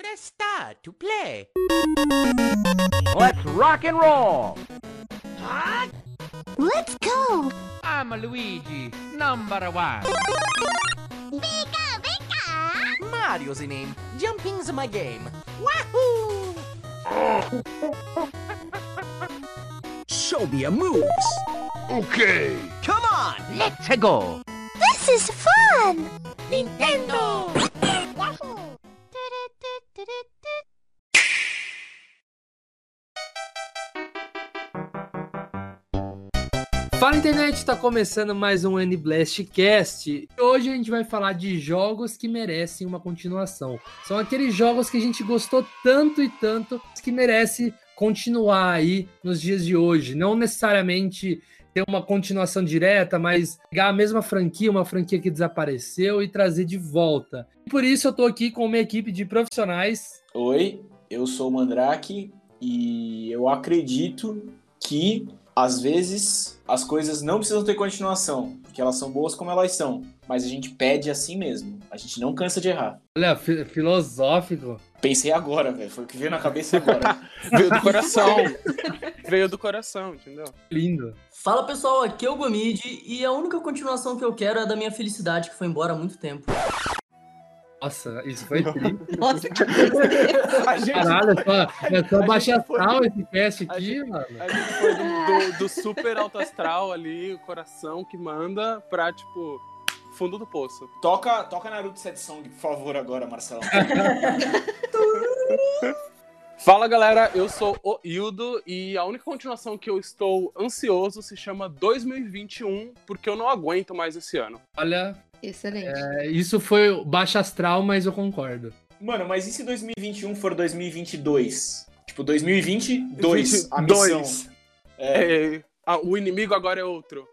Press start to play. Let's rock and roll! Let's go! I'm Luigi, number one. Pika, pika! Mario's the name. Jumping's my game. Wahoo! Show me your moves. Okay. Come on, let's go. This is fun! Nintendo! Fala internet, tá começando mais um N-Blast Cast. Hoje a gente vai falar de jogos que merecem uma continuação. São aqueles jogos que a gente gostou tanto e tanto que merece continuar aí nos dias de hoje. Não necessariamente ter uma continuação direta, mas pegar a mesma franquia, uma franquia que desapareceu e trazer de volta. E por isso eu tô aqui com uma equipe de profissionais. Oi, eu sou o Mandrake e eu acredito que às vezes as coisas não precisam ter continuação, porque elas são boas como elas são, mas a gente pede assim mesmo. A gente não cansa de errar. Olha, fi- filosófico. Pensei agora, velho, foi o que veio na cabeça agora. Veio do coração. Veio do coração, entendeu? Lindo. Fala pessoal, aqui é o Gomid e a única continuação que eu quero é a da minha felicidade que foi embora há muito tempo. Nossa, isso foi triste. Nossa, a gente, Caralho, é só, é só a baixar gente foi- astral esse cast a aqui, gente- mano. A gente foi do, do- do super alto astral ali, o coração que manda, pra, tipo, fundo do poço. toca, toca Naruto Set Song, por favor, agora, Marcelo. Fala galera, eu sou o Hildo e a única continuação que eu estou ansioso se chama 2021, porque eu não aguento mais esse ano. Olha, Excelente. é, isso foi baixa astral, mas eu concordo. Mano, mas e se 2021 for 2022? Tipo, 2022, a missão. 22. É, É, ah, o inimigo agora é outro.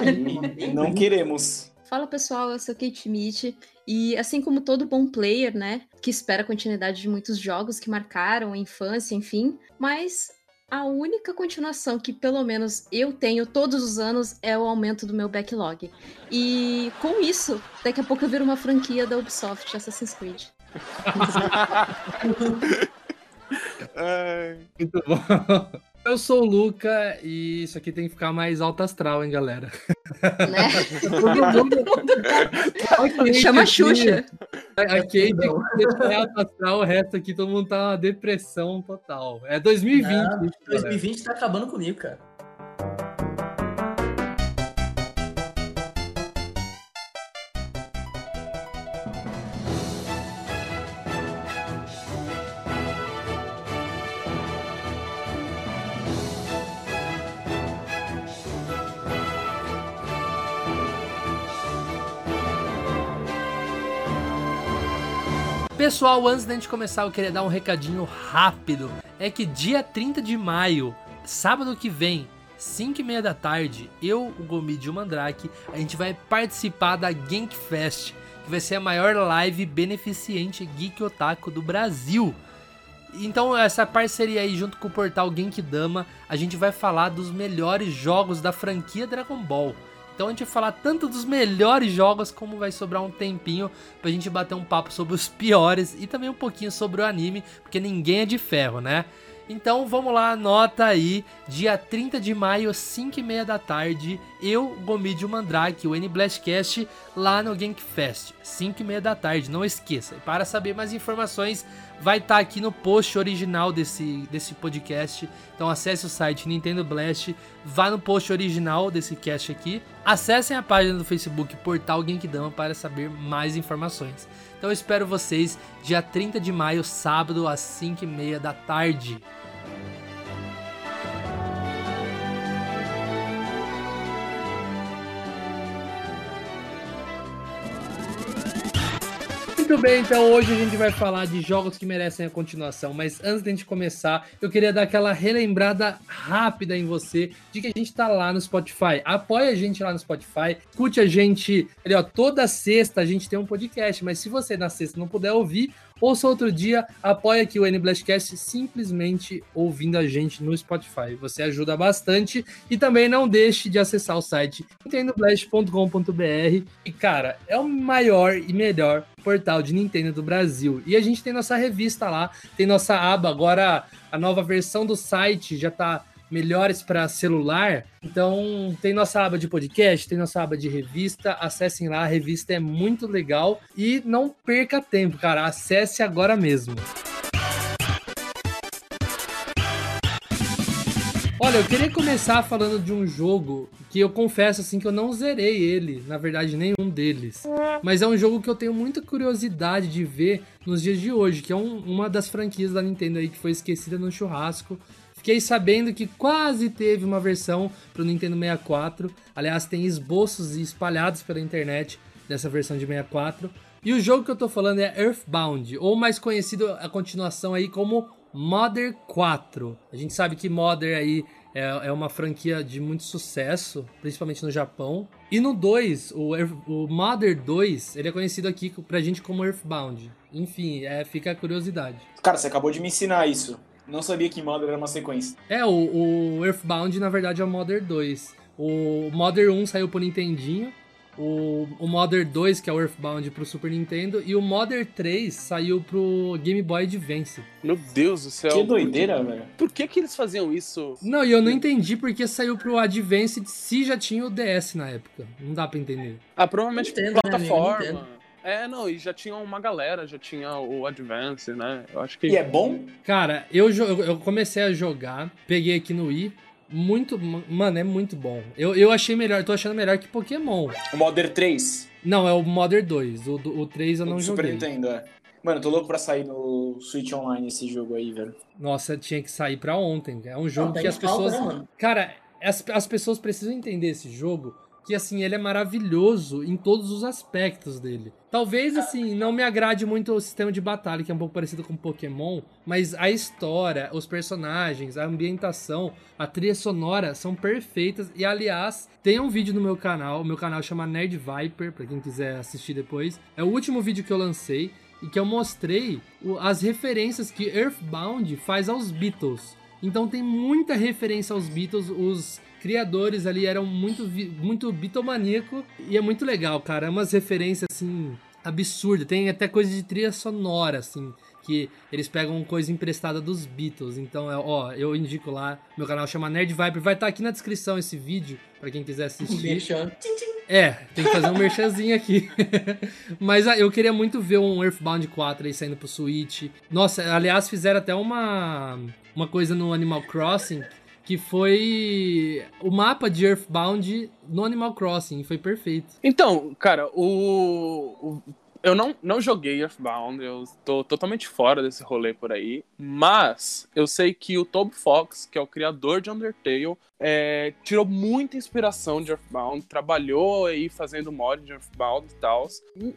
aí não queremos. Fala pessoal, eu sou Kate Schmidt e assim como todo bom player, né, que espera a continuidade de muitos jogos que marcaram a infância, enfim, mas a única continuação que pelo menos eu tenho todos os anos é o aumento do meu backlog. E com isso, daqui a pouco eu viro uma franquia da Ubisoft Assassin's Creed. Muito bom. Eu sou o Luca e isso aqui tem que ficar mais alto astral, hein, galera? Né? Todo mundo- Kate Chama a aqui- Xuxa. A a Kate que alto astral, o resto aqui todo mundo tá uma depressão total. É 2020. Não, isso, galera. 2020 tá acabando comigo, cara. Pessoal, antes da gente começar, eu queria dar um recadinho rápido. É que dia 30 de maio, sábado que vem, 5 e meia da tarde, eu, o Gomid e o Mandrake, a gente vai participar da Genk Fest, que vai ser a maior live beneficente Geek Otaku do Brasil. Então, essa parceria aí, junto com o portal Genkidama, a gente vai falar dos melhores jogos da franquia Dragon Ball. Então a gente vai falar tanto dos melhores jogos como vai sobrar um tempinho pra gente bater um papo sobre os piores e também um pouquinho sobre o anime, porque ninguém é de ferro, né? Então vamos lá, anota aí, dia 30 de maio, 5 e meia da tarde, eu, Gomid e o Mandrake, o N-Blastcast, lá no Genkfest, 5 e meia da tarde, não esqueça. E para saber mais informações, vai estar aqui no post original desse, desse podcast, então acesse o site Nintendo Blast, vá no post original desse cast aqui, acessem a página do Facebook Portal Genkidama para saber mais informações. Então eu espero vocês dia 30 de maio, sábado, às 5h30 da tarde. Muito bem, então hoje a gente vai falar de jogos que merecem a continuação, mas antes de a gente começar, eu queria dar aquela relembrada rápida em você de que a gente tá lá no Spotify. Apoia a gente lá no Spotify, escute a gente ali, ó, toda sexta a gente tem um podcast, mas se você na sexta não puder ouvir, ouça outro dia, apoia aqui o NBlastcast simplesmente ouvindo a gente no Spotify. Você ajuda bastante e também não deixe de acessar o site nintendoblast.com.br e cara, é o maior e melhor portal de Nintendo do Brasil. E a gente tem nossa revista lá, tem nossa aba agora, a nova versão do site já tá melhores para celular. Então, tem nossa aba de podcast, tem nossa aba de revista. Acessem lá, a revista é muito legal. E não perca tempo, cara. Acesse agora mesmo. Olha, eu queria começar falando de um jogo que eu confesso assim que eu não zerei ele, na verdade nenhum deles. Mas é um jogo que eu tenho muita curiosidade de ver nos dias de hoje, que é um, uma das franquias da Nintendo aí que foi esquecida no churrasco Fiquei sabendo que quase teve uma versão para o Nintendo 64. Aliás, tem esboços espalhados pela internet dessa versão de 64. E o jogo que eu tô falando é Earthbound, ou mais conhecido a continuação aí como Mother 4. A gente sabe que Mother aí é, é uma franquia de muito sucesso, principalmente no Japão. E no 2, o, Earth, o Mother 2, ele é conhecido aqui pra gente como Earthbound. Enfim, é, fica a curiosidade. Cara, você acabou de me ensinar isso. Não sabia que Mother era uma sequência. É, o, o Earthbound, na verdade, é o Mother 2. O Mother 1 saiu pro Nintendinho. O, o Mother 2, que é o Earthbound, pro Super Nintendo. E o Mother 3 saiu pro Game Boy Advance. Meu Deus do céu. Que doideira, velho. Por que, que eles faziam isso? Não, e eu não entendi porque saiu pro Advance se já tinha o DS na época. Não dá pra entender. Ah, provavelmente Nintendo, né, plataforma. amigo? É, não, e já tinha uma galera, já tinha o Advance, né? Eu acho que. E é bom? Cara, eu, eu comecei a jogar, peguei aqui no Wii. Muito. Mano, é muito bom. Eu, eu achei melhor, tô achando melhor que Pokémon. O Mother 3. Não, é o Mother 2. O, o 3 eu não Super joguei. Nintendo, é. Mano, eu tô louco pra sair no Switch Online esse jogo aí, velho. Nossa, tinha que sair pra ontem. É um jogo Não, tá que as falta, pessoas. né, mano? Cara, as, as pessoas precisam entender esse jogo. Que assim, ele é maravilhoso em todos os aspectos dele. Talvez, assim, não me agrade muito o sistema de batalha, que é um pouco parecido com Pokémon, mas a história, os personagens, a ambientação, a trilha sonora são perfeitas. E aliás, tem um vídeo no meu canal, o meu canal chama Nerd Viper, pra quem quiser assistir depois. É o último vídeo que eu lancei e que eu mostrei as referências que Earthbound faz aos Beatles. Então tem muita referência aos Beatles, os criadores ali eram muito, muito bitomaníaco e é muito legal, cara. É umas referências assim absurdas. Tem até coisa de trilha sonora, assim, que eles pegam coisa emprestada dos Beatles. Então, é, ó, eu indico lá, meu canal chama Nerd Viper, vai estar aqui na descrição esse vídeo pra quem quiser assistir. É, tem que fazer um merchanzinho aqui. Mas ah, eu queria muito ver um Earthbound 4 aí saindo pro Switch. Nossa, aliás, fizeram até uma, uma coisa no Animal Crossing que foi o mapa de Earthbound no Animal Crossing. Foi perfeito. Então, cara, o- Eu não, não joguei Earthbound, eu tô totalmente fora desse rolê por aí. Mas eu sei que o Toby Fox, que é o criador de Undertale, é, tirou muita inspiração de Earthbound, trabalhou aí fazendo mod de Earthbound e tal.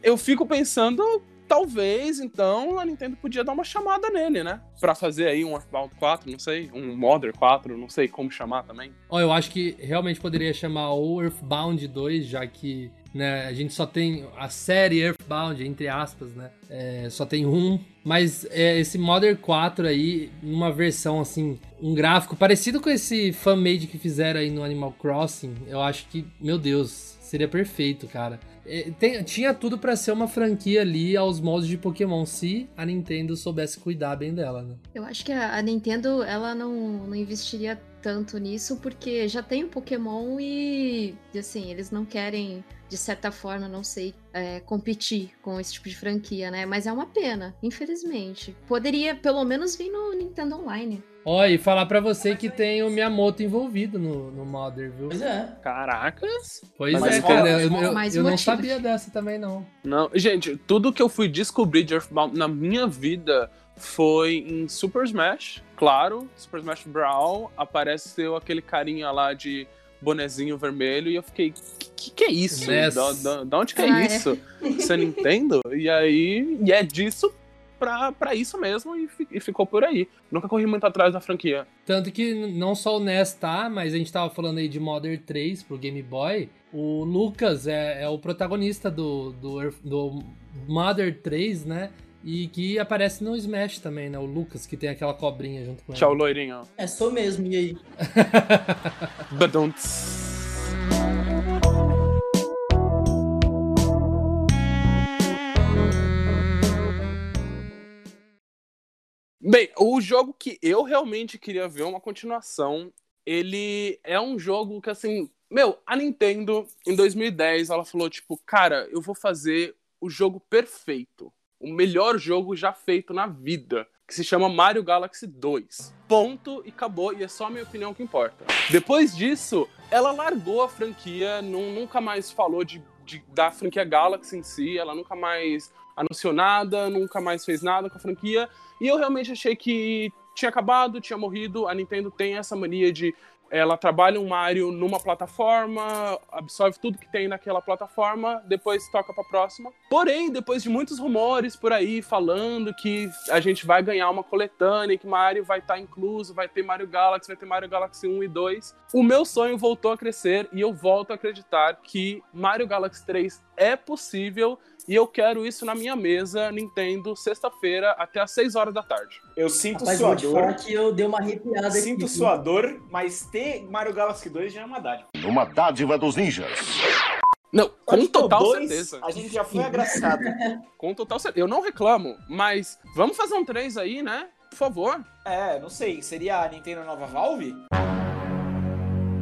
Eu fico pensando, talvez então a Nintendo podia dar uma chamada nele, né? Pra fazer aí um Earthbound 4, não sei, um Mother 4, não sei como chamar também. Ó, eu acho que realmente poderia chamar o Earthbound 2, já que né, a gente só tem a série Earthbound, entre aspas, né? É, só tem um. Mas é, esse Modern 4 aí, numa versão assim, um gráfico parecido com esse fan-made que fizeram aí no Animal Crossing, eu acho que, meu Deus, seria perfeito, cara. É, tem- tinha tudo pra ser uma franquia ali aos moldes de Pokémon, se a Nintendo soubesse cuidar bem dela, né? Eu acho que a a Nintendo ela não, não investiria tanto nisso porque já tem o Pokémon e assim eles não querem de certa forma não sei é, competir com esse tipo de franquia, né? Mas é uma pena, infelizmente. Poderia pelo menos vir no Nintendo Online. Ó, e falar pra você que tem o Miyamoto envolvido no, no Modern, viu? Pois é. Caracas! Pois Mas é, cara, eu, eu- mais eu não motivos. sabia dessa também, não. Não, gente, tudo que eu fui descobrir de Earthbound na minha vida foi em Super Smash, claro, Super Smash Brawl, apareceu aquele carinha lá de bonezinho vermelho e eu fiquei, que que, é isso? Ness. Da, da, da onde que é Ah, é. isso? Você Nintendo? E aí, e é disso pra, pra isso mesmo e, fi- e ficou por aí. Nunca corri muito atrás da franquia. Tanto que não só o NES tá, mas a gente tava falando aí de Modern 3 pro Game Boy. O Lucas é, é o protagonista do, do, do Mother 3, né? E que aparece no Smash também, né? O Lucas, que tem aquela cobrinha junto com ele. Tchau, loirinho. É, sou mesmo, e aí? Badunts. Bem, o jogo que eu realmente queria ver uma continuação, ele é um jogo que, assim, meu, a Nintendo, em 2010, ela falou, tipo, cara, eu vou fazer o jogo perfeito. O melhor jogo já feito na vida. Que se chama Mario Galaxy 2. Ponto e acabou, e é só a minha opinião que importa. Depois disso, ela largou a franquia, nu- nunca mais falou de, de- da franquia Galaxy em si, ela nunca mais anunciou nada, nunca mais fez nada com a franquia. E eu realmente achei que tinha acabado, tinha morrido. A Nintendo tem essa mania de ela trabalha um Mario numa plataforma, absorve tudo que tem naquela plataforma, depois toca pra próxima. Porém, depois de muitos rumores por aí falando que a gente vai ganhar uma coletânea, que Mario vai estar incluso, vai ter Mario Galaxy, vai ter Mario Galaxy 1 e 2, o meu sonho voltou a crescer e eu volto a acreditar que Mario Galaxy 3 é possível e eu quero isso na minha mesa Nintendo sexta-feira até às 6 horas da tarde. Eu sinto Rapaz, sua dor. que eu dei uma arrepiada Sinto aqui. sua dor, mas ter Mario Galaxy 2 já é uma dádiva. Uma dádiva dos ninjas. Não, com total dois, certeza. A gente já foi agraciado. Com total certeza. Eu não reclamo, mas vamos fazer um 3 aí, né? Por favor. é, não sei. Seria a Nintendo Nova Valve?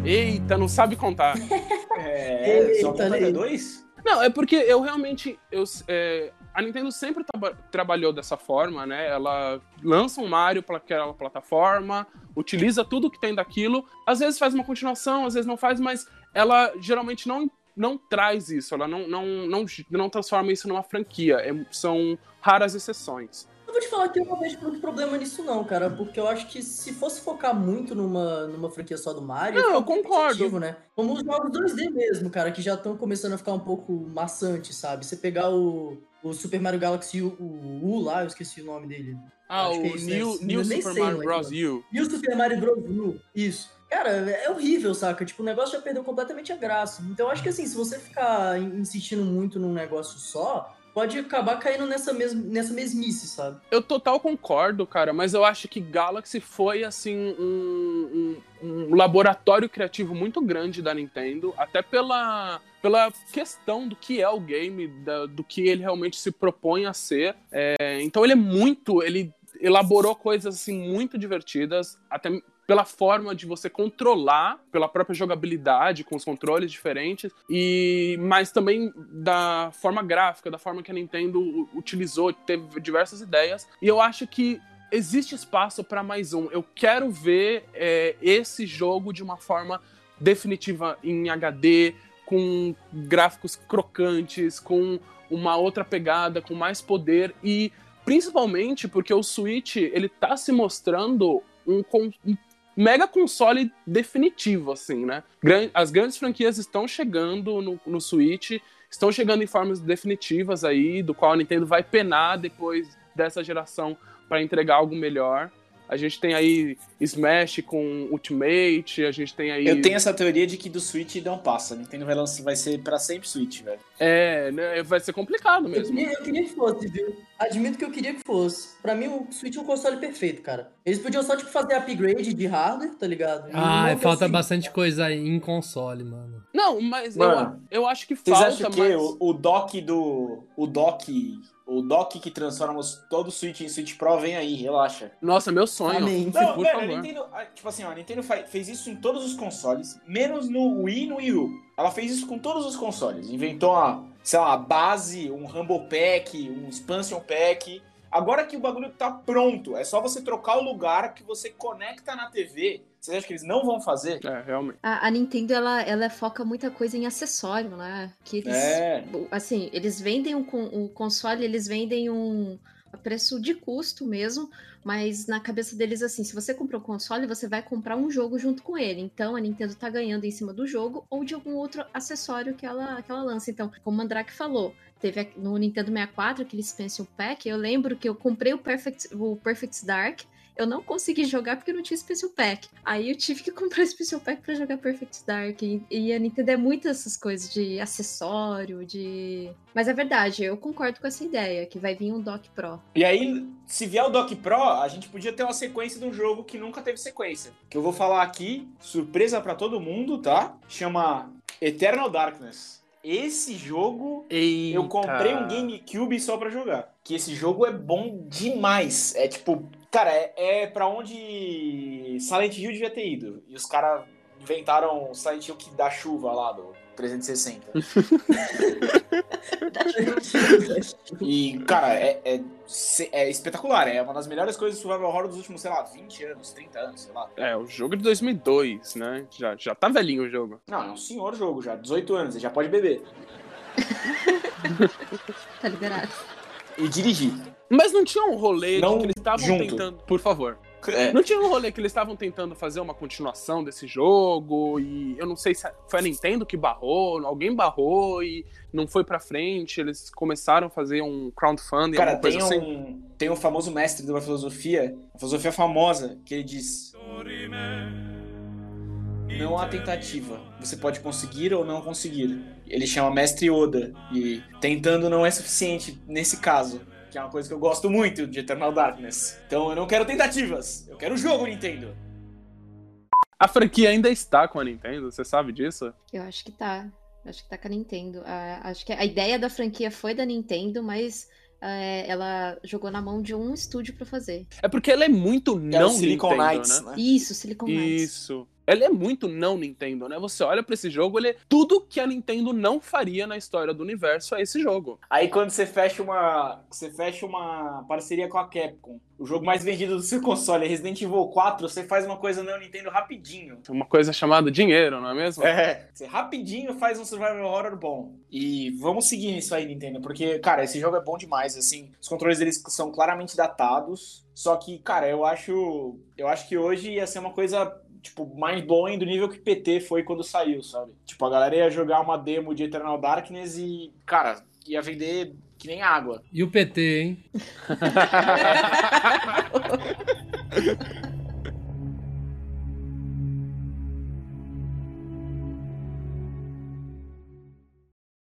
Eita, não sabe contar. É, Eita, só conta até eita. dois? Não, é porque eu realmente. Eu, é, a Nintendo sempre traba- trabalhou dessa forma, né? Ela lança um Mario para aquela plataforma, utiliza tudo que tem daquilo, às vezes faz uma continuação, às vezes não faz, mas ela geralmente não, não traz isso, ela não, não, não, não transforma isso numa franquia. É- são raras exceções. Eu vou te falar que eu não vejo muito problema nisso, não, cara. Porque eu acho que se fosse focar muito numa, numa franquia só do Mario. Não, eu concordo. Né? Como os jogos 2D mesmo, cara, que já estão começando a ficar um pouco maçantes, sabe? Você pegar o, o Super Mario Galaxy U, o U lá, eu esqueci o nome dele. Ah, o é isso, né? New, New Super sei, Mario é Bros. U. O Super Mario Bros. U, isso. Cara, é horrível, saca? Tipo, o negócio já perdeu completamente a graça. Então, eu acho que assim, se você ficar in- insistindo muito num negócio só, pode acabar caindo nessa, mes nessa mesmice, sabe? Eu total concordo, cara, mas eu acho que Galaxy foi, assim, um, um- um laboratório criativo muito grande da Nintendo, até pela, pela questão do que é o game, da- do que ele realmente se propõe a ser. É, então ele é muito. Ele elaborou coisas, assim, muito divertidas, até pela forma de você controlar, pela própria jogabilidade, com os controles diferentes, e mas também da forma gráfica, da forma que a Nintendo utilizou, teve diversas ideias, e eu acho que existe espaço para mais um. Eu quero ver é, esse jogo de uma forma definitiva em HD, com gráficos crocantes, com uma outra pegada, com mais poder e principalmente porque o Switch ele tá se mostrando um, um mega console definitivo, assim, né? As grandes franquias estão chegando no, no Switch, estão chegando em formas definitivas aí, do qual a Nintendo vai penar depois dessa geração para entregar algo melhor. A gente tem aí Smash com Ultimate, a gente tem aí. Eu tenho essa teoria de que do Switch não passa. Nintendo vai, lançar, vai ser pra sempre Switch, velho. É, né, vai ser complicado Eu mesmo. queria, eu queria que fosse, viu? Admito que eu queria que fosse. Pra mim, o Switch é um console perfeito, cara. Eles podiam só, tipo, fazer upgrade de hardware, tá ligado? Ah, falta Switch. bastante coisa aí em console, mano. Não, mas Mano, eu, eu acho que Vocês falta acham que mais... o, o dock do. O dock. O dock que transforma todo o Switch em Switch Pro vem aí, relaxa. Nossa, meu sonho. Amém. Não, por velho, a favor. Nintendo. a- Tipo assim, ó, a Nintendo fez isso em todos os consoles, menos no Wii e no Wii U. Ela fez isso com todos os consoles. Inventou uma, sei lá, base, um Rumble Pack, um Expansion Pack. Agora que o bagulho tá pronto, é só você trocar o lugar que você conecta na TV. Vocês acham que eles não vão fazer? É, realmente. A, a Nintendo, ela, ela foca muita coisa em acessório, né? Que eles, É. assim, eles vendem o, con- o console, eles vendem um preço de custo mesmo, mas na cabeça deles, assim, se você comprou o console, você vai comprar um jogo junto com ele. Então, a Nintendo tá ganhando em cima do jogo ou de algum outro acessório que ela, que ela lança. Então, como o Mandrake falou, teve no Nintendo 64 aquele expansion pack, eu lembro que eu comprei o Perfect, o Perfect Dark, eu não consegui jogar porque não tinha Special Pack. Aí eu tive que comprar Special Pack pra jogar Perfect Dark. E, e a Nintendo é muito essas coisas de acessório, de. Mas é verdade, eu concordo com essa ideia, que vai vir um Dock Pro. E aí, se vier o Dock Pro, a gente podia ter uma sequência de um jogo que nunca teve sequência. Que eu vou falar aqui, surpresa pra todo mundo, tá? Chama Eternal Darkness. Esse jogo Eita. eu comprei um GameCube só pra jogar. Que esse jogo é bom demais. É tipo, cara, é, é pra onde Silent Hill devia ter ido. E os caras inventaram o Silent Hill que dá chuva lá do 360. E, cara, é, é, é espetacular. É uma das melhores coisas do Survival Horror dos últimos, sei lá, 20 anos, 30 anos, sei lá. É, o jogo de 2002, né? Já, já tá velhinho o jogo. Não, é um senhor jogo já, 18 anos, ele já pode beber. Tá liberado. E dirigir. Mas não tinha um rolê Não que eles estavam tentando. Por favor. É. Não tinha um rolê que eles estavam tentando fazer uma continuação desse jogo e eu não sei se foi a Nintendo que barrou, alguém barrou e não foi pra frente, eles começaram a fazer um crowdfunding, Cara, alguma coisa tem assim. um, tem um famoso mestre de uma filosofia, uma filosofia famosa, que ele diz: Não há tentativa. Você pode conseguir ou não conseguir. Ele chama Mestre Oda. E tentando não é suficiente nesse caso. Que é uma coisa que eu gosto muito de Eternal Darkness. Então eu não quero tentativas. Eu quero o jogo, Nintendo. A franquia ainda está com a Nintendo, você sabe disso? Eu acho que tá. Acho que tá com a Nintendo. Ah, acho que a ideia da franquia foi da Nintendo, mas é, ela jogou na mão de um estúdio pra fazer. É porque ela é muito É não Silicon Nintendo, Knights, né? né? Isso, Silicon Knights. Isso. Ela é muito não Nintendo, né? Você olha pra esse jogo, ele é tudo que a Nintendo não faria na história do universo é esse jogo. Aí quando você fecha uma. Você fecha uma parceria com a Capcom, o jogo mais vendido do seu console é Resident Evil 4, você faz uma coisa no Nintendo rapidinho. Uma coisa chamada dinheiro, não é mesmo? É. Você rapidinho faz um survival horror bom. E vamos seguir nisso aí, Nintendo, porque, cara, esse jogo é bom demais, assim. Os controles deles são claramente datados. Só que, cara, eu acho. Eu acho que hoje ia ser uma coisa. Tipo, mind blowing do nível que PT foi quando saiu, sabe? Tipo, a galera ia jogar uma demo de Eternal Darkness e, cara, ia vender que nem água. E o PT, hein?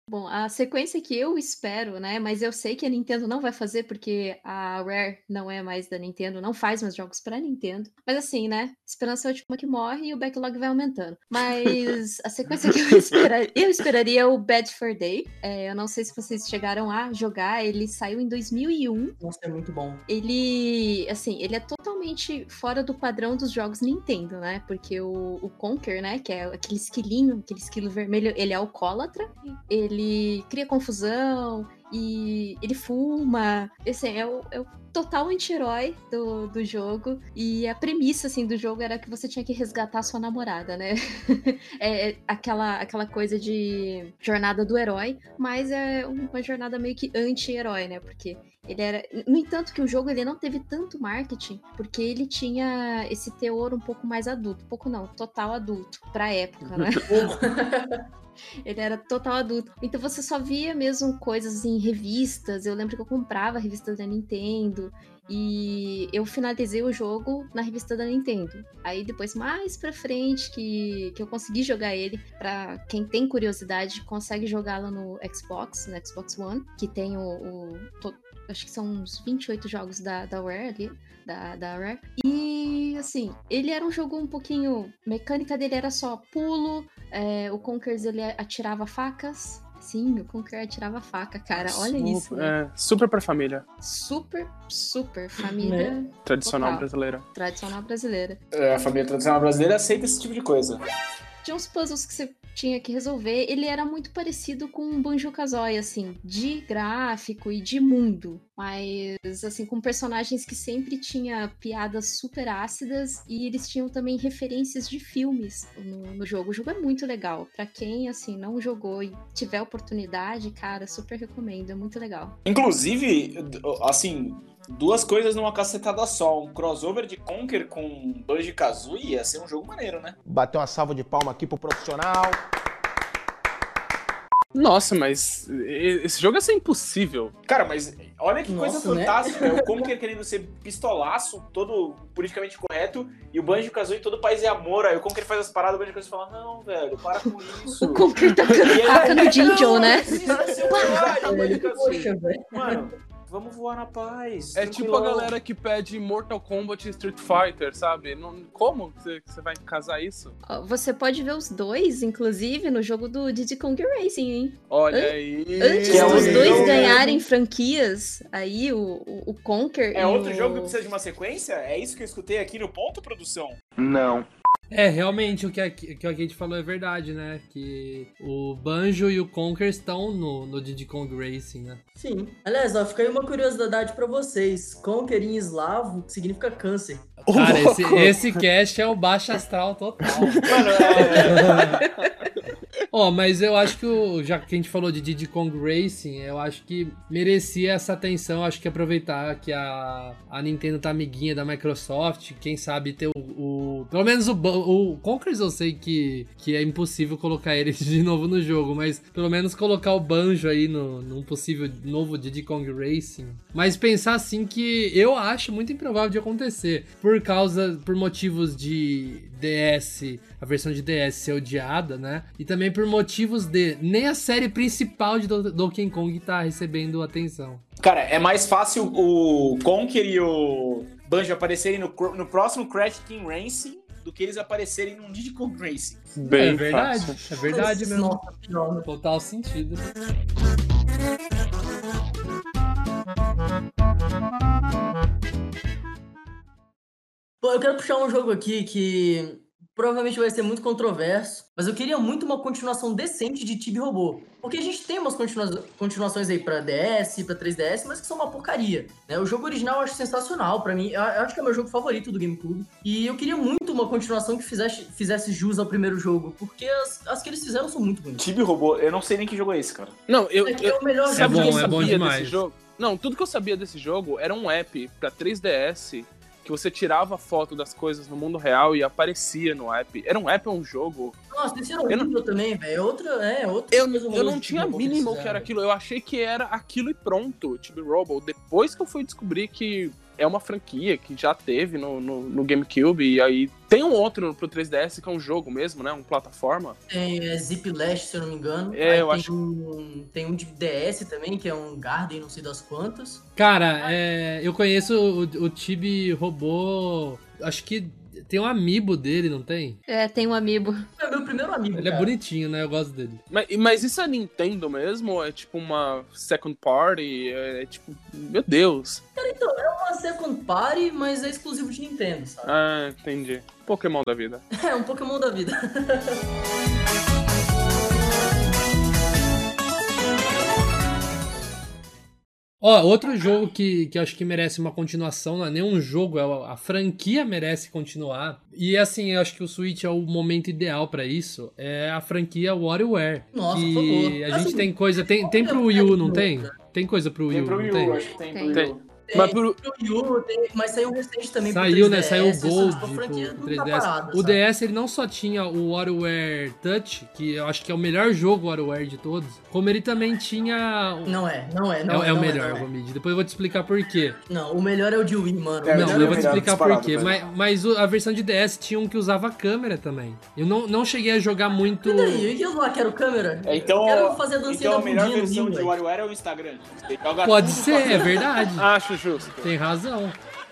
Bom, a sequência que eu espero, né? Mas eu sei que a Nintendo não vai fazer porque a Rare não é mais da Nintendo, não faz mais jogos pra Nintendo. Mas assim, né? Esperança é a última que morre e o backlog vai aumentando. Mas a sequência que eu, esperar, eu esperaria é o Bad for Day. É, eu não sei se vocês chegaram a jogar, ele saiu em 2001. Nossa, é muito bom. Ele, assim, ele é totalmente fora do padrão dos jogos Nintendo, né? Porque o, o Conker, né, que é aquele esquilinho, aquele esquilo vermelho, ele é alcoólatra, ele cria confusão e ele fuma. Assim, é o, é o total anti-herói do, do jogo. E a premissa, assim, do jogo era que você tinha que resgatar sua namorada, né? é, é aquela, aquela coisa de jornada do herói, mas é uma jornada meio que anti-herói, né? Porque ele era. No entanto, que o jogo ele não teve tanto marketing, porque ele tinha esse teor um pouco mais adulto. Pouco não, total adulto, pra época, né? Ele era total adulto. Então você só via mesmo coisas em revistas. Eu lembro que eu comprava revistas da Nintendo. E eu finalizei o jogo na revista da Nintendo. Aí depois, mais pra frente, que, que eu consegui jogar ele. Pra quem tem curiosidade, consegue jogá-lo no Xbox, no Xbox One, que tem o. o to- acho que são uns 28 jogos da, da Rare ali. Da, da Rare. E assim, ele era um jogo um pouquinho. Mecânica dele era só pulo. é, o Conkers ele atirava facas. Sim, o Conker atirava faca, cara. Olha super, isso. né? É, super pra família Super, super família tradicional Total. brasileira. tradicional brasileira. É, a família tradicional brasileira aceita esse tipo de coisa. Tinha uns puzzles que você tinha que resolver. Ele era muito parecido com um Banjo-Kazooie, assim, de gráfico e de mundo. Mas, assim, com personagens que sempre tinha piadas super ácidas e eles tinham também referências de filmes no, no jogo. O jogo é muito legal. Pra quem, assim, não jogou e tiver oportunidade, cara, super recomendo. É muito legal. Inclusive, assim, duas coisas numa cacetada só. Um crossover de Conker com dois de Kazooie ia ser um jogo maneiro, né? Bater uma salva de palma aqui pro profissional. Nossa, mas esse jogo é ser impossível. Cara, mas olha que Nossa, coisa né? fantástica. É o Conker querendo ser pistolaço, todo politicamente correto, e o Banjo Kazooie todo paz e amor. Aí o Conker faz as paradas, o Banjo Kazooie fala: Não, velho, para com isso. O Conker tá "Não, Jinjo, né? precisa ser um herói, Banjo Kazooie." Poxa, velho. Mano, vamos voar na paz. É tipo a galera que pede Mortal Kombat e Street Fighter, sabe? Não, como você você vai casar isso? Você pode ver os dois, inclusive, no jogo do Diddy Kong Racing, hein? Olha An- aí. Antes Que é dos dois jogo- ganharem franquias, aí o, o, o Conker É outro o... jogo que precisa de uma sequência? É isso que eu escutei aqui no ponto, produção? É, realmente, o que a, que a Kate falou é verdade, né? Que o Banjo e o Conker estão no, no Diddy Kong Racing, né? Sim. Aliás, ó, fica aí uma curiosidade pra vocês. Conker em eslavo significa câncer. Cara, esse, esse cast é o baixo astral total. Mano, é... Ó, mas eu acho que o, já que a gente falou de Diddy Kong Racing, eu acho que merecia essa atenção. Acho que aproveitar que a, a Nintendo tá amiguinha da Microsoft, quem sabe ter o. o- pelo menos o, o Conkers eu sei que, que é impossível colocar ele de novo no jogo, mas pelo menos colocar o Banjo aí no, num possível novo Diddy Kong Racing. Mas pensar assim que eu acho muito improvável de acontecer, por causa, por motivos de DS, a versão de DS ser odiada, né? E também por motivos de nem a série principal de Do- Donkey Kong tá recebendo atenção. Cara, é mais fácil o Conker e o Banjo aparecerem no, no próximo Crash Team Racing do que eles aparecerem num Diddy Kong Racing. Bem é verdade, fácil. é verdade mesmo. Nossa? Total sentido. Pô, eu quero puxar um jogo aqui que provavelmente vai ser muito controverso, mas eu queria muito uma continuação decente de Tibi Robô. Porque a gente tem umas continua- continuações aí pra DS, pra 3DS, mas que são uma porcaria. Né? O jogo original eu acho sensacional pra mim, eu acho que é o meu jogo favorito do GameCube. E eu queria muito uma continuação que fizesse, fizesse jus ao primeiro jogo, porque as, as que eles fizeram são muito bonitas. Tibi Robô, eu não sei nem que jogo é esse, cara. Não, eu, É que eu é o melhor sabe bom, o que eu é sabia bom demais. desse jogo? Não, tudo que eu sabia desse jogo era um app pra 3DS que você tirava foto das coisas no mundo real e aparecia no app. Era um app ou um jogo? Nossa, esse era Eu não- também, velho. É outra, é, Eu, eu não tinha mínimo que era aquilo. Eu achei que era aquilo e pronto, Tibi Robo. Depois que eu fui descobrir que é uma franquia que já teve no, no, no GameCube, e aí tem um outro pro 3DS que é um jogo mesmo, né? Um plataforma. Tem é, Zip Lash, se eu não me engano. É, Aí eu tem acho- Um, tem um de DS também, que é um Garden, não sei das quantas. Cara, é, eu conheço o, o Tibi Robô. Acho que tem um amiibo dele, não tem? É, tem um amiibo. É amigo. Ele é cara. bonitinho, né? Eu gosto dele. Mas, mas isso é Nintendo mesmo? Ou É tipo uma second party? É, é tipo, meu Deus. Então, é uma second party, mas é exclusivo de Nintendo, sabe? Ah, entendi. Pokémon da vida. É um Pokémon da vida. Ó, outro jogo que, que eu acho que merece uma continuação, não é nem um jogo, é a, a franquia merece continuar. E assim, eu acho que o Switch é o momento ideal pra isso. É a franquia WarioWare. Nossa, que por favor. a gente Assim, tem coisa. Tem, tem pro Wii U, não tem? Tem coisa pro Wii Tem U, pro não Wii tem? U, acho que tem, Tem. pro Wii U. Mas pro- pro Wii mas saiu recente também pro Saiu, né? 3DS, Saiu o Gold pro franquia não tá 3DS. parada, o sabe? DS ele não só tinha o WarioWare Touch, que eu acho que é o melhor jogo WarioWare de todos, como ele também tinha. Não é, não é, é, não é. é o não melhor, é. Gomid. Depois eu vou te explicar por quê. Não, o melhor é o de Wii, mano. É, não, melhor eu Wii vou te melhor explicar por quê. Mas, mas a versão de DS tinha um que usava câmera também. Eu não, não cheguei a jogar muito. E daí? E eu lá, quero câmera? É, então, Quero fazer a dancinha então a da melhor bundinha no versão de. WarioWare é o Instagram. Pode ser, a é verdade. Acho justo. Tem razão.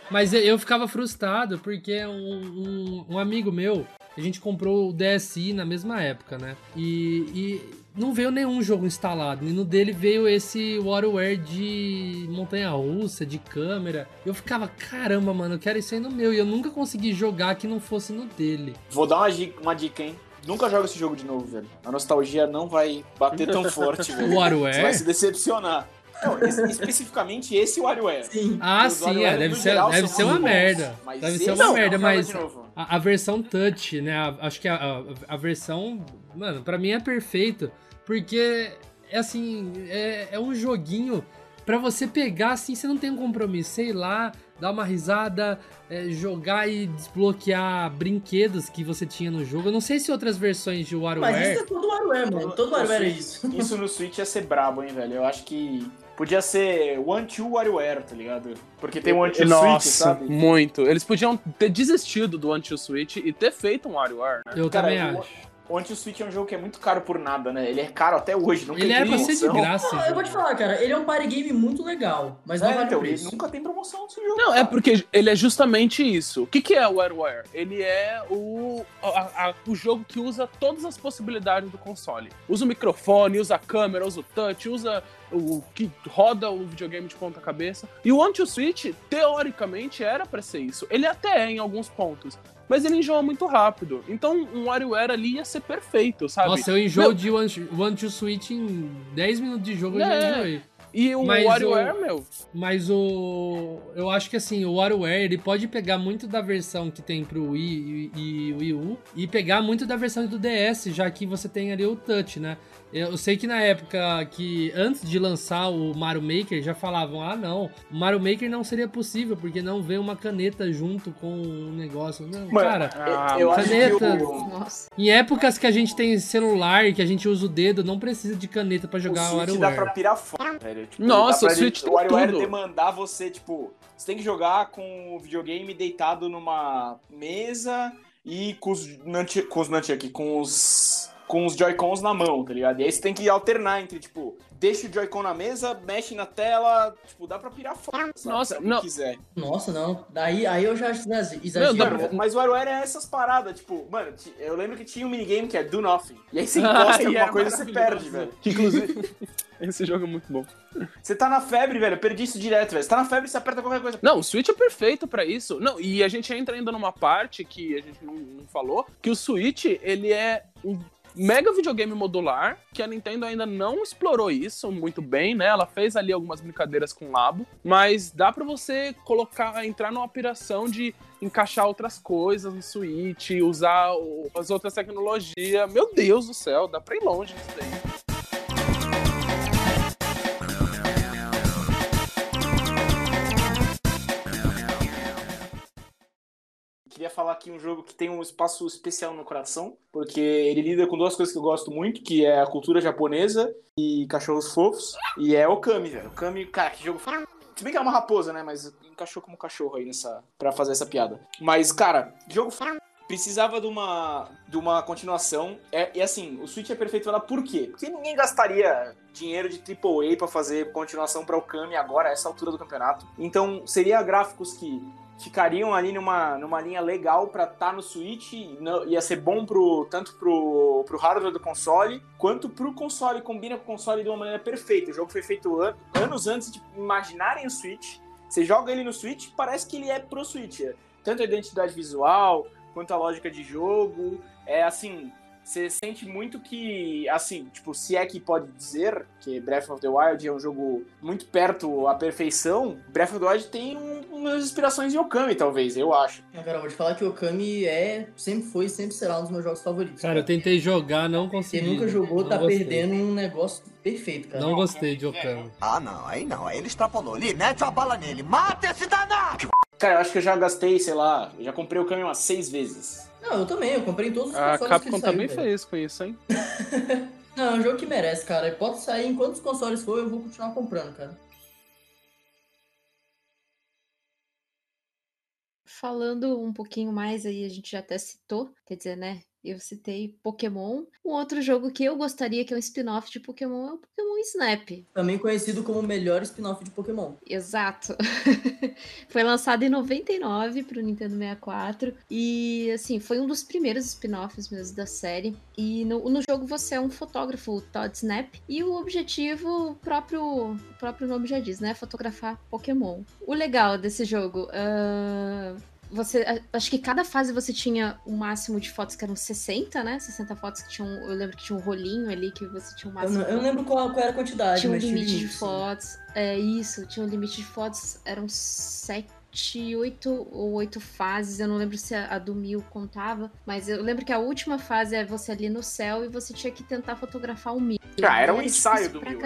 Mas eu, ficava frustrado porque um, um, um amigo meu, a gente comprou o DSi na mesma época, né? E, e não veio nenhum jogo instalado. E no dele veio esse WarioWare de montanha-russa, de câmera. Eu ficava, caramba, mano, eu quero isso aí no meu. E eu nunca consegui jogar que não fosse no dele. Vou dar uma dica, uma dica, hein? Nunca joga esse jogo de novo, velho. A nostalgia não vai bater tão forte, velho. O Você vai WarioWare? se decepcionar. Não, esse- especificamente esse WarioWare. Sim. Ah, Os sim, WarioWare, é, deve ser, geral, deve ser uma bons, merda. mas Deve ser uma não, merda, mas a, a versão touch, né? a- acho que a, a, a versão, mano, pra mim é perfeito, porque é assim, é, é um joguinho pra você pegar assim, você não tem um compromisso, sei lá, dar uma risada, é, jogar e desbloquear brinquedos que você tinha no jogo. Eu não sei se outras versões de Mas WarioWare isso é WarioWare, WarioWare, mano. Todo WarioWare é isso. Isso no Switch ia ser brabo, hein, velho? Eu acho que podia ser One Two WarioWare, tá ligado? Porque tem um One Two Nossa, Switch, sabe? muito. Eles podiam ter desistido do Anti-Switch e ter feito um WarioWare, né? Eu Cara, também eu- acho. O Anti-Switch é um jogo que é muito caro por nada, né? Ele é caro até hoje, nunca Ele tem era pra ser de graça. Não, eu vou te falar, cara, ele é um party game muito legal, mas não É, vale então, o ele nunca tem promoção nesse jogo. Não, é porque ele é justamente isso. O que, que é o WarioWare? Ele é o, a- a- o jogo que usa todas as possibilidades do console. Usa o microfone, usa a câmera, usa o touch, usa o que roda o videogame de ponta cabeça. E o Anti-Switch, teoricamente, era pra ser isso. Ele até é em alguns pontos. Mas ele enjoa muito rápido. Então, um WarioWare ali ia ser perfeito, sabe? Nossa, eu enjoo Meu- de One, One to Switch em 10 minutos de jogo, eu já É. enjoei. E o Mas WarioWare, o- meu, Mas o. Eu acho que assim, o WarioWare ele pode pegar muito da versão que tem pro Wii e, e Wii U e pegar muito da versão do DS, já que você tem ali o touch, né? Eu sei que na época que antes de lançar o Mario Maker já falavam: ah, não, o Mario Maker não seria possível porque não vem uma caneta junto com o negócio. Não, Mano, cara, Ah, eu acho que caneta. o, Nossa. em épocas que a gente tem celular e que a gente usa o dedo, não precisa de caneta pra o jogar o Switch dá pra pirar fora, velho. Tipo, Nossa, o Switch tem O WarioWare demandar você, tipo... Você tem que jogar com o videogame deitado numa mesa e com os, com os nunchuck, com os... Com os Joy-Cons na mão, tá ligado? E aí você tem que alternar entre, tipo, deixa o Joy-Con na mesa, mexe na tela, tipo, dá pra pirar fora. Nossa, Se não. quiser. Nossa, não. Daí, aí eu já exagero. Mano, pra- mas o WarioWare é essas paradas, tipo, mano, eu lembro que tinha um minigame que é Do Nothing. E aí você encosta em alguma coisa e você perde, velho. Inclusive, esse jogo é muito bom. Você tá na febre, velho, eu perdi isso direto, velho. Você tá na febre e você aperta qualquer coisa. Não, o Switch é perfeito pra isso. Não, e a gente entra ainda numa parte que a gente não, não falou, que o Switch, ele é um mega videogame modular, que a Nintendo ainda não explorou isso muito bem, né? Ela fez ali algumas brincadeiras com o Labo, mas dá pra você colocar, entrar numa operação de encaixar outras coisas no Switch, usar as outras tecnologias. Meu Deus do céu, dá pra ir longe nisso daí. Queria falar aqui um jogo que tem um espaço especial no coração, porque ele lida com duas coisas que eu gosto muito, que é a cultura japonesa e cachorros fofos, e é Okami, velho. Okami, cara, que jogo. Se bem que é uma raposa, né, mas encaixou como cachorro aí nessa para fazer essa piada. Mas, cara, jogo precisava de uma de uma continuação. É, e assim, o Switch é perfeito pra ela por quê? Porque ninguém gastaria dinheiro de AAA pra fazer continuação pra Okami agora, a essa altura do campeonato. Então, seria gráficos que ficariam ali numa, numa linha legal pra estar no Switch, não- ia ser bom pro, tanto pro, pro hardware do console, quanto pro console, combina com o console de uma maneira perfeita. O jogo foi feito an- anos antes de imaginarem o Switch. Você joga ele no Switch, parece que ele é pro Switch. Tanto a identidade visual, quanto a lógica de jogo. É assim, você sente muito que, assim, tipo, se é que pode dizer que Breath of the Wild é um jogo muito perto à perfeição, Breath of the Wild tem um- umas inspirações em Okami, talvez, eu acho. Ah, Cara, eu vou te falar que o Okami é, sempre foi e sempre será um dos meus jogos favoritos. Cara, eu tentei jogar, não consegui. Quem nunca jogou Não tá gostei. perdendo um negócio perfeito, cara. Não gostei de Okami. Ah, não, aí não, aí ele extrapolou. Lee, mete a bala nele, mata esse danado! Cara, eu acho que eu já gastei, sei lá, eu já comprei o Okami umas seis vezes. Não, eu também, eu comprei em todos os A consoles que Capcom saiu, também velho. fez com isso, hein? Não, é um jogo que merece, cara. Pode sair em quantos consoles for, eu vou continuar comprando, cara. Falando um pouquinho mais aí, a gente já até citou, quer dizer, né? Eu citei Pokémon. Um outro jogo que eu gostaria que é um spin-off de Pokémon é o Pokémon Snap. Também conhecido como o melhor spin-off de Pokémon. Exato. foi lançado em 99 para o Nintendo 64 e assim, foi um dos primeiros spin-offs mesmo da série. E no, no jogo você é um fotógrafo, o Todd Snap, e o objetivo, o próprio, o próprio nome já diz, né? Fotografar Pokémon. O legal desse jogo, ah, você, acho que cada fase você tinha o máximo de fotos que eram 60, né? 60 fotos que tinham, eu lembro que tinha um rolinho ali que você tinha um Eu máximo. não, eu não lembro qual, qual era a quantidade, Tinha um mas tinha limite de limite, sim. fotos. É isso, tinha um limite de fotos. Eram sete, oito ou oito fases. Eu não lembro se a, a do mil contava. Mas eu lembro que a última fase é você ali no céu e você tinha que tentar fotografar o mil. Cara, era um E ensaio do pra Mil,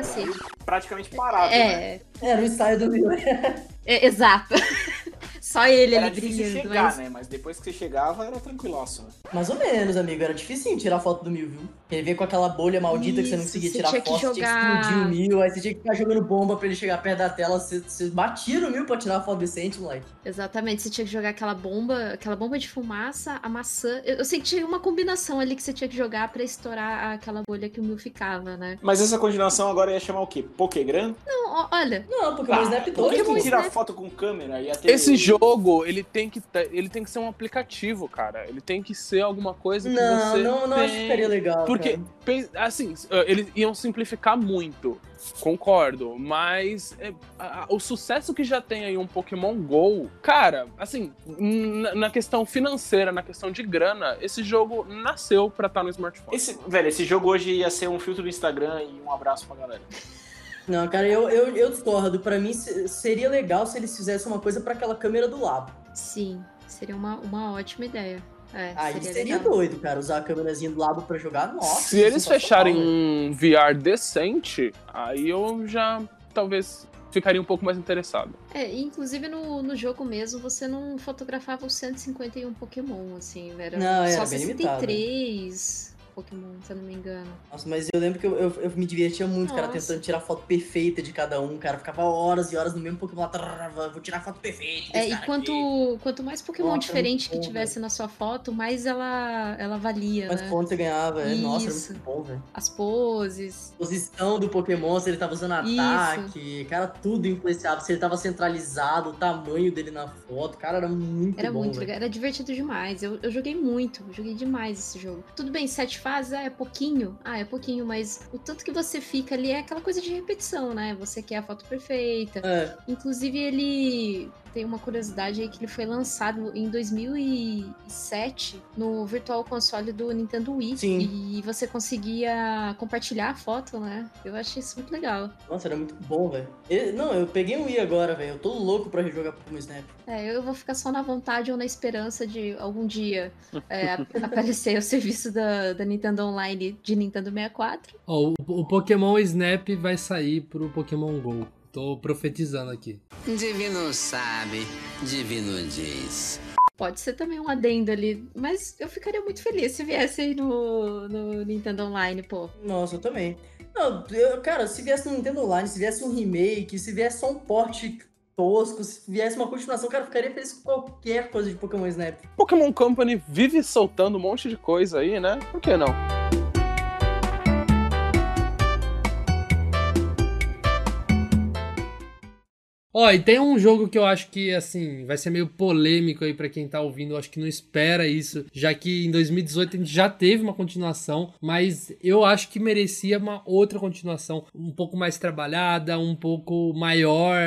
praticamente parado, né? É, Era o ensaio do Mil. é, exato. Só ele Era ali difícil brilhando. chegar, mas... né? Mas depois que você chegava, era tranquilaço, né? Mais ou menos, amigo. Era difícil tirar foto do Mil, viu? Ele veio com aquela bolha maldita que você não Isso, conseguia você tirar tinha que foto, você tinha que jogar- explodir o Mil, aí você tinha que ficar jogando bomba pra ele chegar perto da tela. Você, você batia no Mil pra tirar a foto decente, moleque. Exatamente, você tinha que jogar aquela bomba, aquela bomba de fumaça, a maçã. Eu, eu sei que tinha uma combinação ali que você tinha que jogar pra estourar aquela bolha que o Mil ficava, né? Mas essa continuação agora ia chamar o quê? Pokégram? Não, olha, Não, Pokémon Snap por 2. que Pokémon que tirar Snap. foto com câmera? Ia ter Esse o- jogo, ele tem que ter- ele tem que ser um aplicativo, cara. Ele tem que ser alguma coisa que Não, você não, não tem. acho que ficaria legal. Porque, cara. assim, eh, eles iam simplificar muito, concordo, mas é, a- a- o sucesso que já tem aí um Pokémon GO, cara, assim, na, na questão financeira, na questão de grana, esse jogo nasceu pra estar no smartphone. Esse, velho, esse jogo hoje ia ser um filtro do Instagram e um abraço pra galera. Não, cara, eu, eu, eu discordo. Pra mim, se- seria legal se eles fizessem uma coisa pra aquela câmera do lado. sim, seria uma, uma ótima ideia. É, Aí seria, seria, legal. doido, cara, usar a câmerazinha do lado pra jogar. Nossa, Se eles fecharem um VR decente, aí eu já talvez ficaria um pouco mais interessado. É, e inclusive no, no jogo mesmo, você não fotografava os 151 Pokémon, assim, era Não, era só limitado. 63 Pokémon, se eu não me engano. Nossa, mas eu lembro que eu, eu, eu me divertia muito, cara, Nossa. tentando tirar foto perfeita de cada um, cara. Ficava horas e horas no mesmo Pokémon lá, vou tirar foto perfeita. É, e cara quanto, aqui. quanto mais Pokémon Nossa, diferente que bom, tivesse na sua foto, mais ela, ela valia, Mais né? pontos você ganhava, é. Nossa, era Isso. muito bom, velho. As poses. Posição do Pokémon, se ele tava usando Isso. ataque, cara, tudo influenciava. Se ele tava centralizado, o tamanho dele na foto, cara, era muito Era bom. muito velho. legal, era divertido demais. Eu, eu joguei muito, joguei demais esse jogo. Tudo bem, sete fases, ah, é pouquinho. Ah, é pouquinho, mas o tanto que você fica ali é aquela coisa de repetição, né? Você quer a foto perfeita. É, Inclusive, ele tem uma curiosidade aí que ele foi lançado em 2007 no Virtual Console do Nintendo Wii. Sim. E você conseguia compartilhar a foto, né? Eu achei isso muito legal. nossa, era muito bom, velho. Eu- Não, eu peguei um Wii agora, velho. Eu tô louco pra rejogar Pokémon Snap. É, eu vou ficar só na vontade ou na esperança de algum dia é, ap- aparecer o serviço da, da Nintendo Online de Nintendo 64. Ó, o, o Pokémon Snap vai sair pro Pokémon GO. Tô profetizando aqui. Divino sabe, divino diz. Pode ser também um adendo ali, mas eu ficaria muito feliz se viesse aí no, no Nintendo Online, pô. Nossa, eu também. Não, eu, cara, se viesse no Nintendo Online, se viesse um remake, se viesse só um porte tosco, se viesse uma continuação, cara, eu ficaria feliz com qualquer coisa de Pokémon Snap. Pokémon Company vive soltando um monte de coisa aí, né? Por que não? Ó, e tem um jogo que eu acho que, assim, vai ser meio polêmico aí pra quem tá ouvindo. Eu acho que não espera isso, já que em 2018 a gente já teve uma continuação, mas eu acho que merecia uma outra continuação, um pouco mais trabalhada, um pouco maior,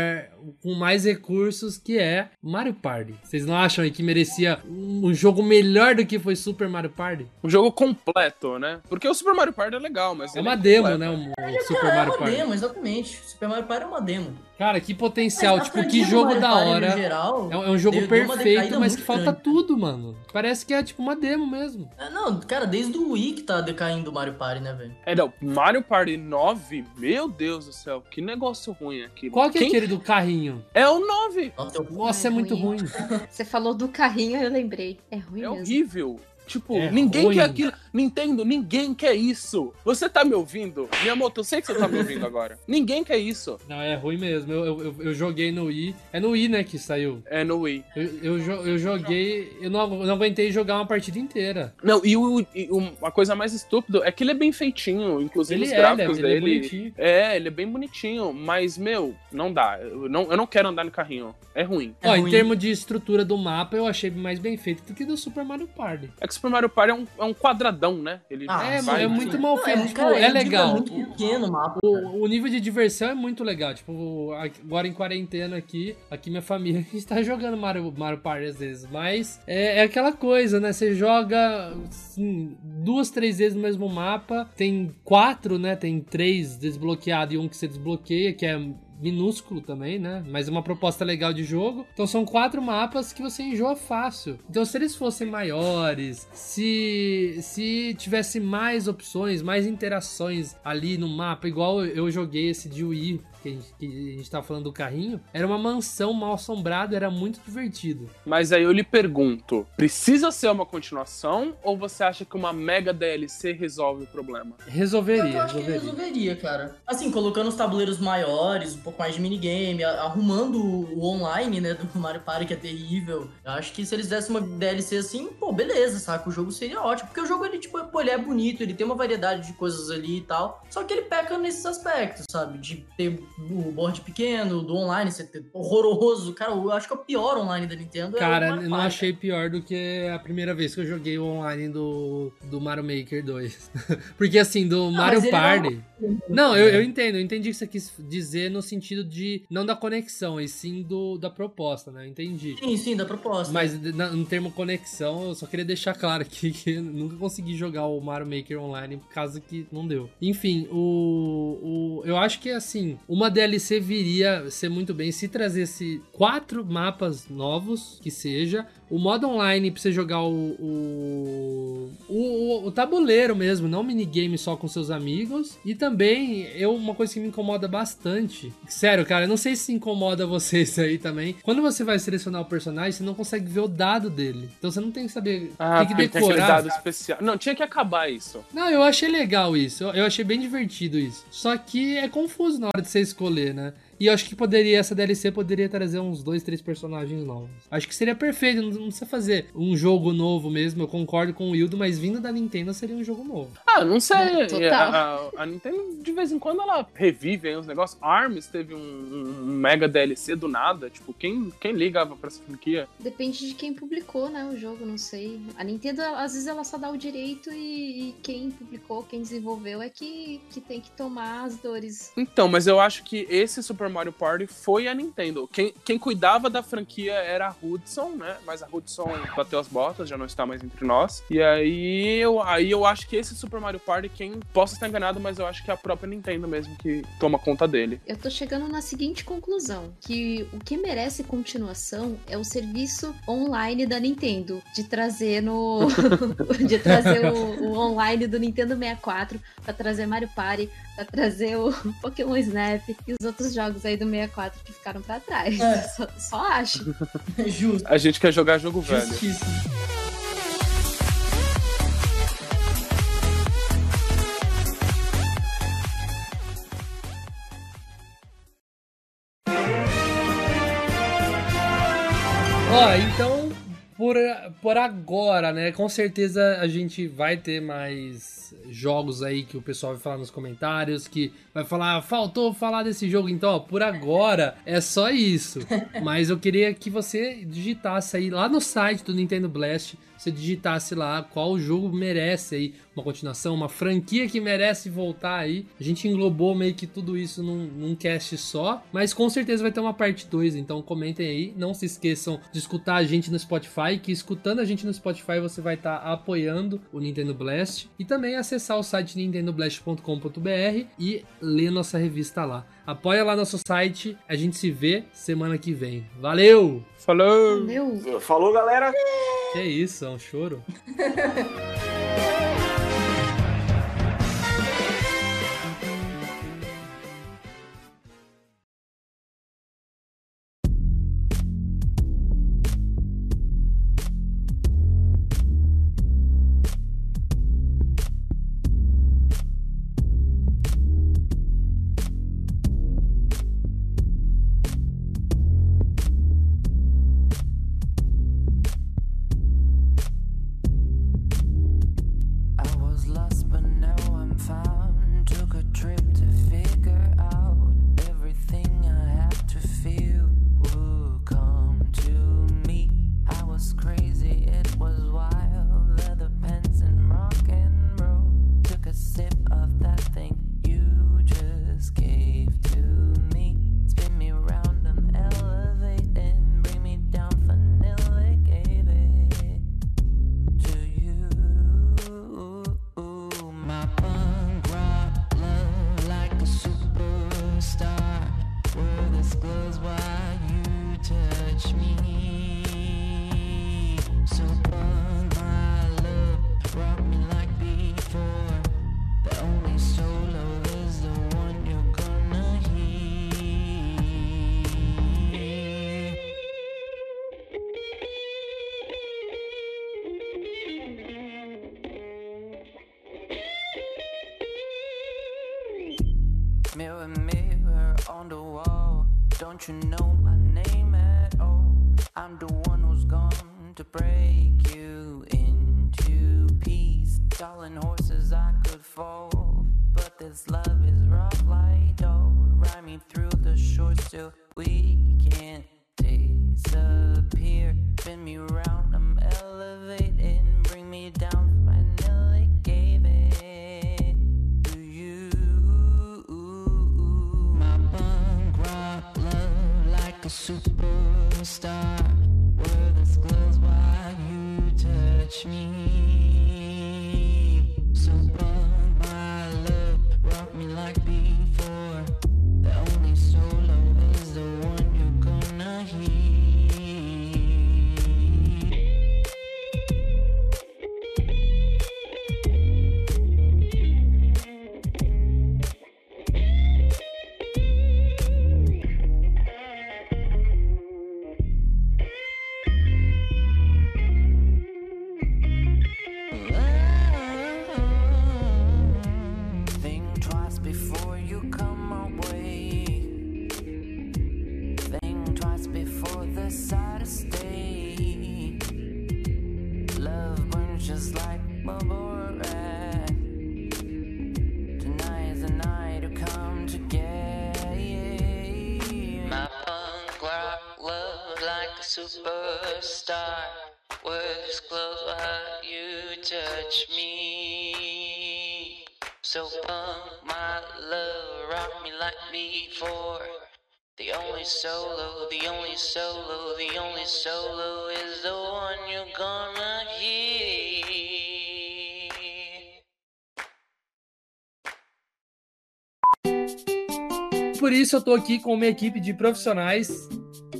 com mais recursos, que é Mario Party. Vocês não acham aí que merecia um jogo melhor do que foi Super Mario Party? Um jogo completo, né? Porque o Super Mario Party é legal, mas. É uma demo, completo. né? O, o Super Cara, é Mario uma Party. demo, exatamente. Super Mario Party é uma demo. Cara, que potencial, Mas a tipo, franquia que jogo da hora. geral, É um, é um jogo perfeito, mas que falta grande. tudo, mano. Parece que é tipo uma demo mesmo. É, Não, cara, desde o Wii que tá decaindo o Mario Party, né, velho? É, não. Mario Party 9, meu Deus do céu, que negócio ruim aqui. Qual que é Quem- aquele do carrinho? É o 9. Nossa, eu... Nossa, é, É muito ruim. ruim. Você falou do carrinho, eu lembrei. É ruim É mesmo. horrível. Tipo, É ninguém ruim. quer aquilo. Nintendo, ninguém quer isso. Você tá me ouvindo? Miyamoto, eu sei que você tá me ouvindo agora. Ninguém quer isso. Não, é ruim mesmo. Eu, eu, eu- joguei no Wii. É no Wii, né, que saiu. É no Wii. Eu, eu, eu joguei. Eu não, eu não aguentei jogar uma partida inteira. Não, e, o, e o- a coisa mais estúpida é que ele é bem feitinho, inclusive Ele os é, gráficos ele é- ele é dele. bonitinho. É, ele é bem bonitinho, mas, meu, não dá. Eu não, eu não quero andar no carrinho. É ruim. É Ó, em ruim. termos de estrutura do mapa, eu achei mais bem feito do que do Super Mario Party. É que o Super Mario Party é um, é um quadradão, né? Ele Ah, é, vai- é muito mal Não, feito. é, tipo, cara, é ele legal. É muito pequeno o mapa. O, o nível de diversão é muito legal. Tipo, agora em quarentena aqui, aqui minha família, a gente tá jogando Mario, Mario Party às vezes. Mas é, é aquela coisa, né? Você joga assim, duas, três vezes no mesmo mapa. Tem quatro, né? Tem três desbloqueados e um que você desbloqueia, que é minúsculo também, né? Mas uma proposta legal de jogo. Então são quatro mapas que você enjoa fácil. Então se eles fossem maiores, se se tivesse mais opções, mais interações ali no mapa, igual eu joguei esse de Wii, que a gente, que a gente tava falando do carrinho, era uma mansão mal assombrada, era muito divertido. Mas aí eu lhe pergunto: precisa ser uma continuação ou você acha que uma mega DLC resolve o problema? Resolveria, Eu acho que resolveria. resolveria, cara. Assim, colocando os tabuleiros maiores, um pouco mais de minigame, arrumando o online, né, do Mario Party, que é terrível. Eu acho que se eles dessem uma DLC assim, pô, beleza, saca? O jogo seria ótimo. Porque o jogo, ele, tipo, pô, ele é bonito, ele tem uma variedade de coisas ali e tal. Só que ele peca nesses aspectos, sabe? De ter o board pequeno, do online ter- horroroso. Cara, eu acho que é o pior online da Nintendo. é o Cara, Mario eu não achei pior do que a primeira vez que eu joguei o online do, do Mario Maker 2. Porque assim, do Mario mas ele Party. não- Não, eu, eu entendo, eu entendi o que você quis dizer no sentido de não da conexão, e sim do, da proposta, né? Eu entendi. Sim, sim, da proposta. Mas na- no termo conexão, eu só queria deixar claro aqui que eu nunca consegui jogar o Mario Maker online por causa que não deu. Enfim, o, o eu acho que assim, uma DLC viria ser muito bem se trazesse quatro mapas novos, que seja, o modo online pra você jogar o, o, o, o tabuleiro mesmo, não minigame só com seus amigos. E também, eu uma coisa que me incomoda bastante. Sério, cara, eu não sei se incomoda vocês aí também. Quando você vai selecionar o personagem, você não consegue ver o dado dele. Então você não tem que saber. Ah, tem que porque tem decorar. dado especial. Não, tinha que acabar isso. Não, eu achei legal isso. Eu achei bem divertido isso. Só que é confuso na hora de você escolher, né? E eu acho que poderia, essa DLC poderia trazer uns dois, três personagens novos. Acho que seria perfeito, não, não precisa fazer um jogo novo mesmo. Eu concordo com o Wildo, mas vindo da Nintendo seria um jogo novo. Ah, não sei. É, total. A, a- a Nintendo, de vez em quando, ela revive aí uns negócios. ARMS teve um, um mega DLC do nada. Tipo, quem, quem ligava pra essa franquia? Depende de quem publicou, né, o jogo, não sei. A Nintendo, às vezes, ela só dá o direito e, e quem publicou, quem desenvolveu é que, que tem que tomar as dores. Então, mas eu acho que esse Super Mario Party foi a Nintendo. Quem, quem cuidava da franquia era a Hudson, né? Mas a Hudson bateu as botas, já não está mais entre nós. E aí eu, aí eu acho que esse Super Mario Party, quem possa estar enganado, mas eu acho que é a própria Nintendo mesmo que toma conta dele. Eu tô chegando na seguinte conclusão: que o que merece continuação é o serviço online da Nintendo. De trazer no. de trazer o, o online do Nintendo 64 pra trazer Mario Party, pra trazer o Pokémon Snap e os outros jogos aí do 64 que ficaram pra trás. É. Só, só acho. Justo. A gente quer jogar jogo velho. Justíssimo. Ó, então, por, por agora, né? Com certeza a gente vai ter mais jogos aí que o pessoal vai falar nos comentários, que vai falar, faltou falar desse jogo. Então, ó, por agora é só isso. Mas eu queria que você digitasse aí lá no site do Nintendo Blast, você digitasse lá qual jogo merece aí uma continuação, uma franquia que merece voltar aí. A gente englobou meio que tudo isso num, num cast só, mas com certeza vai ter uma parte 2, então comentem aí. Não se esqueçam de escutar a gente no Spotify, que escutando a gente no Spotify você vai estar apoiando o Nintendo Blast e também acessar o site nintendoblast.com.br e ler nossa revista lá. Apoia lá nosso site, a gente se vê semana que vem. Valeu! Falou! Valeu! Falou, galera! Que isso, é um choro? Mirror, mirror on the wall. Don't you know my name at all? I'm the one who's gone to break you into peace. Darling horses, I could fall. But this love Por isso eu tô aqui com uma equipe de profissionais.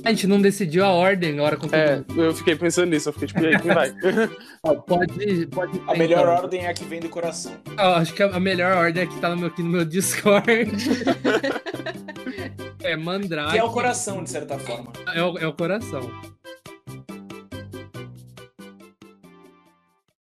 A gente não decidiu a ordem agora com É, eu fiquei pensando nisso, eu fiquei tipo, e aí, quem vai? Pode, pode A melhor então. ordem é a que vem do coração. Ah, acho que a melhor ordem é que tá no meu, aqui no meu Discord. é Mandrake. Que é o coração, de certa forma. É o, é o coração.